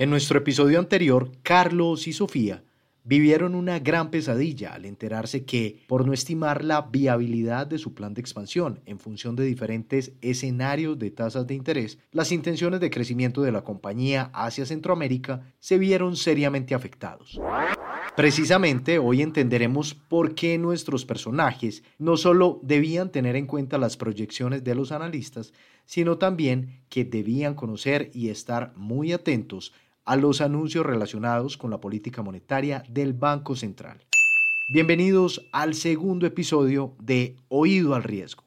En nuestro episodio anterior, Carlos y Sofía vivieron una gran pesadilla al enterarse que, por no estimar la viabilidad de su plan de expansión en función de diferentes escenarios de tasas de interés, las intenciones de crecimiento de la compañía hacia Centroamérica se vieron seriamente afectados. Precisamente hoy entenderemos por qué nuestros personajes no solo debían tener en cuenta las proyecciones de los analistas, sino también que debían conocer y estar muy atentos a los anuncios relacionados con la política monetaria del Banco Central. Bienvenidos al segundo episodio de Oído al Riesgo.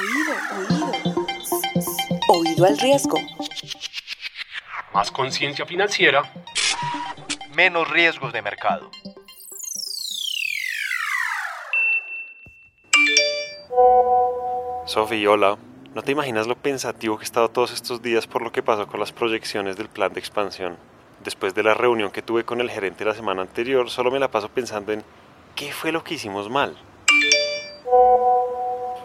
Oído, oído. Oído al riesgo. Más conciencia financiera. Menos riesgos de mercado. Sofi, hola. No te imaginas lo pensativo que he estado todos estos días por lo que pasó con las proyecciones del plan de expansión. Después de la reunión que tuve con el gerente la semana anterior, solo me la paso pensando en qué fue lo que hicimos mal.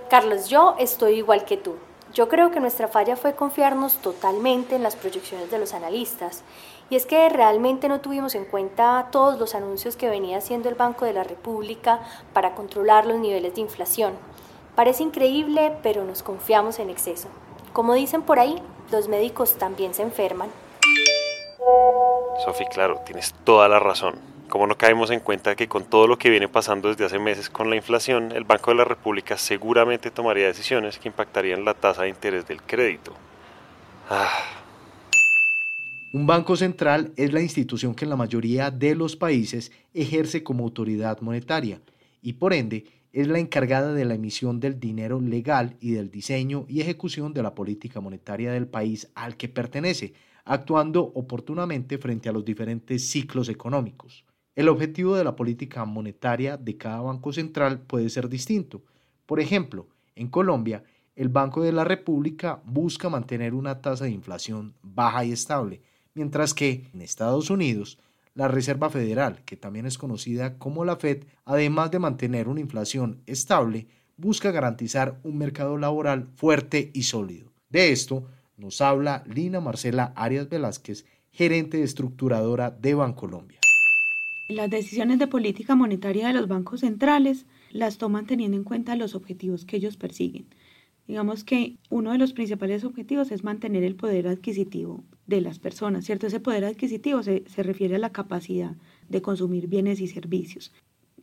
Carlos, yo estoy igual que tú. Yo creo que nuestra falla fue confiarnos totalmente en las proyecciones de los analistas. Y es que realmente no tuvimos en cuenta todos los anuncios que venía haciendo el Banco de la República para controlar los niveles de inflación. Parece increíble, pero nos confiamos en exceso. Como dicen por ahí, los médicos también se enferman. Sofi, claro, tienes toda la razón. Como no caemos en cuenta que con todo lo que viene pasando desde hace meses con la inflación, el Banco de la República seguramente tomaría decisiones que impactarían la tasa de interés del crédito. Ah. Un banco central es la institución que en la mayoría de los países ejerce como autoridad monetaria y por ende es la encargada de la emisión del dinero legal y del diseño y ejecución de la política monetaria del país al que pertenece, actuando oportunamente frente a los diferentes ciclos económicos. El objetivo de la política monetaria de cada banco central puede ser distinto. Por ejemplo, en Colombia, el Banco de la República busca mantener una tasa de inflación baja y estable, mientras que en Estados Unidos la Reserva Federal, que también es conocida como la Fed, además de mantener una inflación estable, busca garantizar un mercado laboral fuerte y sólido. De esto nos habla Lina Marcela Arias Velázquez, gerente de estructuradora de Bancolombia. Las decisiones de política monetaria de los bancos centrales las toman teniendo en cuenta los objetivos que ellos persiguen. Digamos que uno de los principales objetivos es mantener el poder adquisitivo de las personas, ¿cierto? Ese poder adquisitivo se, se refiere a la capacidad de consumir bienes y servicios.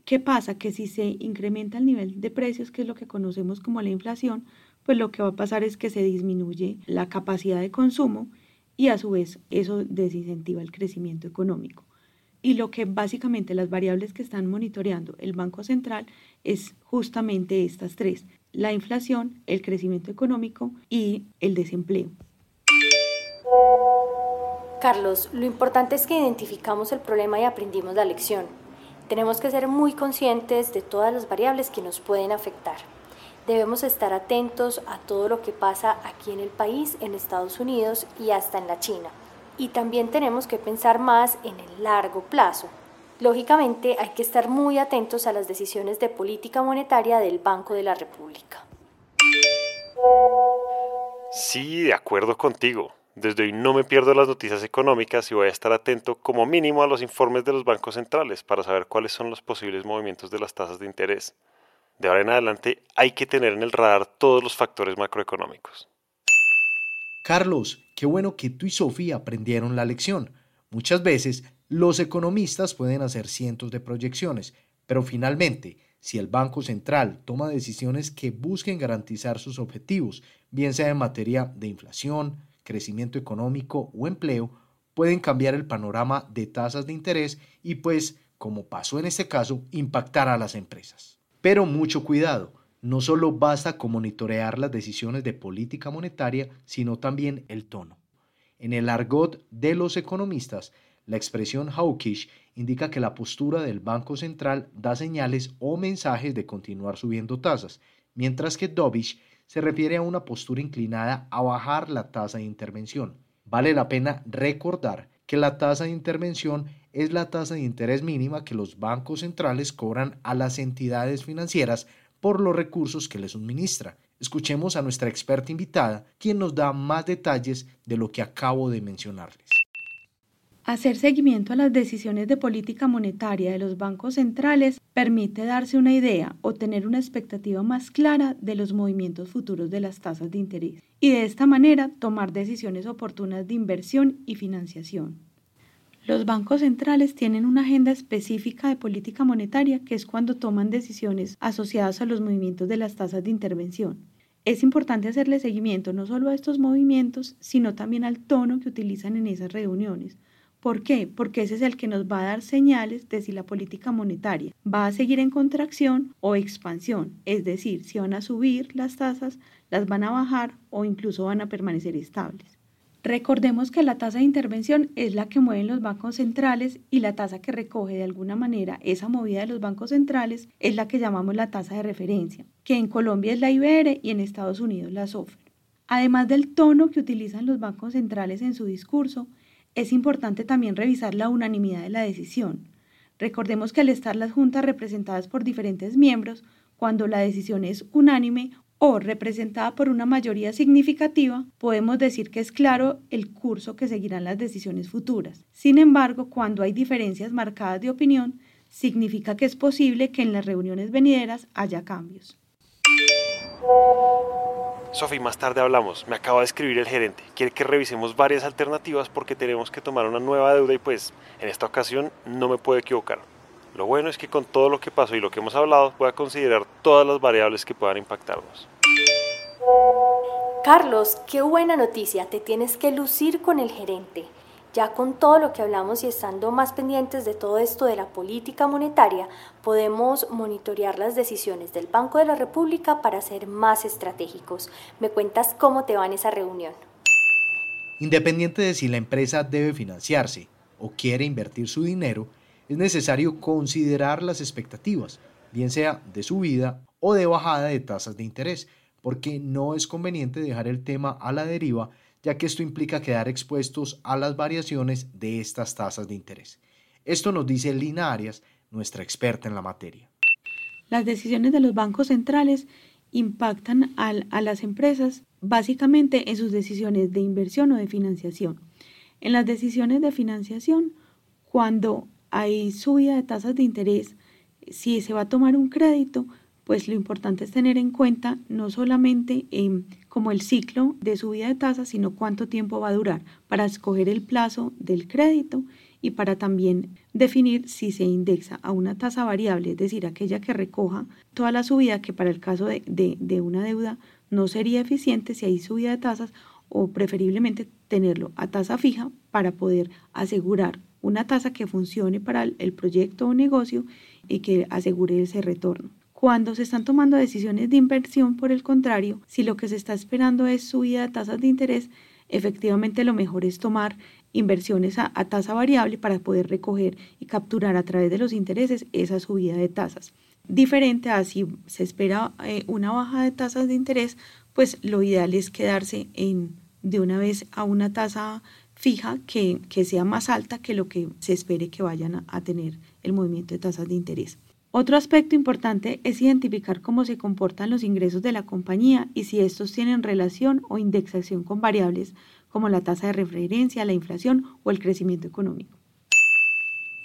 ¿Qué pasa? Que si se incrementa el nivel de precios, que es lo que conocemos como la inflación, pues lo que va a pasar es que se disminuye la capacidad de consumo y a su vez eso desincentiva el crecimiento económico. Y lo que básicamente las variables que están monitoreando el Banco Central es justamente estas tres, la inflación, el crecimiento económico y el desempleo. Carlos, lo importante es que identificamos el problema y aprendimos la lección. Tenemos que ser muy conscientes de todas las variables que nos pueden afectar. Debemos estar atentos a todo lo que pasa aquí en el país, en Estados Unidos y hasta en la China. Y también tenemos que pensar más en el largo plazo. Lógicamente hay que estar muy atentos a las decisiones de política monetaria del Banco de la República. Sí, de acuerdo contigo. Desde hoy no me pierdo las noticias económicas y voy a estar atento como mínimo a los informes de los bancos centrales para saber cuáles son los posibles movimientos de las tasas de interés. De ahora en adelante hay que tener en el radar todos los factores macroeconómicos. Carlos, qué bueno que tú y Sofía aprendieron la lección. Muchas veces los economistas pueden hacer cientos de proyecciones, pero finalmente, si el Banco Central toma decisiones que busquen garantizar sus objetivos, bien sea en materia de inflación, crecimiento económico o empleo, pueden cambiar el panorama de tasas de interés y pues, como pasó en este caso, impactar a las empresas. Pero mucho cuidado, no solo basta con monitorear las decisiones de política monetaria, sino también el tono. En el argot de los economistas, la expresión hawkish indica que la postura del Banco Central da señales o mensajes de continuar subiendo tasas, mientras que dovish se refiere a una postura inclinada a bajar la tasa de intervención. Vale la pena recordar que la tasa de intervención es la tasa de interés mínima que los bancos centrales cobran a las entidades financieras por los recursos que les suministra. Escuchemos a nuestra experta invitada, quien nos da más detalles de lo que acabo de mencionarles. Hacer seguimiento a las decisiones de política monetaria de los bancos centrales permite darse una idea o tener una expectativa más clara de los movimientos futuros de las tasas de interés y de esta manera tomar decisiones oportunas de inversión y financiación. Los bancos centrales tienen una agenda específica de política monetaria que es cuando toman decisiones asociadas a los movimientos de las tasas de intervención. Es importante hacerle seguimiento no solo a estos movimientos, sino también al tono que utilizan en esas reuniones, ¿Por qué? Porque ese es el que nos va a dar señales de si la política monetaria va a seguir en contracción o expansión, es decir, si van a subir las tasas, las van a bajar o incluso van a permanecer estables. Recordemos que la tasa de intervención es la que mueven los bancos centrales y la tasa que recoge de alguna manera esa movida de los bancos centrales es la que llamamos la tasa de referencia, que en Colombia es la IBR y en Estados Unidos la SOFR. Además del tono que utilizan los bancos centrales en su discurso, es importante también revisar la unanimidad de la decisión. Recordemos que al estar las juntas representadas por diferentes miembros, cuando la decisión es unánime o representada por una mayoría significativa, podemos decir que es claro el curso que seguirán las decisiones futuras. Sin embargo, cuando hay diferencias marcadas de opinión, significa que es posible que en las reuniones venideras haya cambios. Sofi, más tarde hablamos. Me acaba de escribir el gerente. Quiere que revisemos varias alternativas porque tenemos que tomar una nueva deuda y pues en esta ocasión no me puedo equivocar. Lo bueno es que con todo lo que pasó y lo que hemos hablado voy a considerar todas las variables que puedan impactarnos. Carlos, qué buena noticia. Te tienes que lucir con el gerente. Ya con todo lo que hablamos y estando más pendientes de todo esto de la política monetaria, podemos monitorear las decisiones del Banco de la República para ser más estratégicos. ¿Me cuentas cómo te va en esa reunión? Independiente de si la empresa debe financiarse o quiere invertir su dinero, es necesario considerar las expectativas, bien sea de subida o de bajada de tasas de interés, porque no es conveniente dejar el tema a la deriva ya que esto implica quedar expuestos a las variaciones de estas tasas de interés. Esto nos dice Lina Arias, nuestra experta en la materia. Las decisiones de los bancos centrales impactan a las empresas básicamente en sus decisiones de inversión o de financiación. En las decisiones de financiación, cuando hay subida de tasas de interés, si se va a tomar un crédito, pues lo importante es tener en cuenta no solamente em, como el ciclo de subida de tasas, sino cuánto tiempo va a durar para escoger el plazo del crédito y para también definir si se indexa a una tasa variable, es decir, aquella que recoja toda la subida que para el caso de, de una deuda no sería eficiente si hay subida de tasas o preferiblemente tenerlo a tasa fija para poder asegurar una tasa que funcione para el proyecto o negocio y que asegure ese retorno. Cuando se están tomando decisiones de inversión, por el contrario, si lo que se está esperando es subida de tasas de interés, efectivamente lo mejor es tomar inversiones a, tasa variable para poder recoger y capturar a través de los intereses esa subida de tasas. Diferente a si se espera eh, una baja de tasas de interés, pues lo ideal es quedarse en, de una vez a una tasa fija que, sea más alta que lo que se espere que vayan a tener el movimiento de tasas de interés. Otro aspecto importante es identificar cómo se comportan los ingresos de la compañía y si estos tienen relación o indexación con variables como la tasa de referencia, la inflación o el crecimiento económico.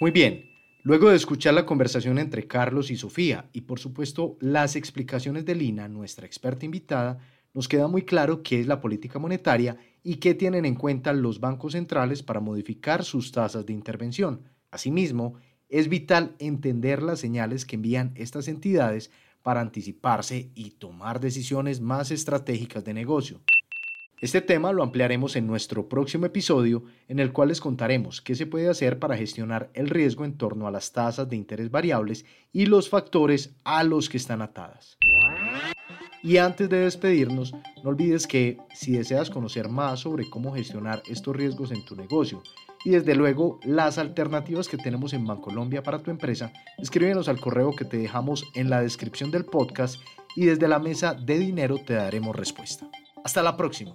Muy bien, luego de escuchar la conversación entre Carlos y Sofía y por supuesto las explicaciones de Lina, nuestra experta invitada, nos queda muy claro qué es la política monetaria y qué tienen en cuenta los bancos centrales para modificar sus tasas de intervención. Asimismo, es vital entender las señales que envían estas entidades para anticiparse y tomar decisiones más estratégicas de negocio. Este tema lo ampliaremos en nuestro próximo episodio en el cual les contaremos qué se puede hacer para gestionar el riesgo en torno a las tasas de interés variables y los factores a los que están atadas. Y antes de despedirnos, no olvides que si deseas conocer más sobre cómo gestionar estos riesgos en tu negocio y desde luego las alternativas que tenemos en Bancolombia para tu empresa, escríbenos al correo que te dejamos en la descripción del podcast y desde la mesa de dinero te daremos respuesta. Hasta la próxima.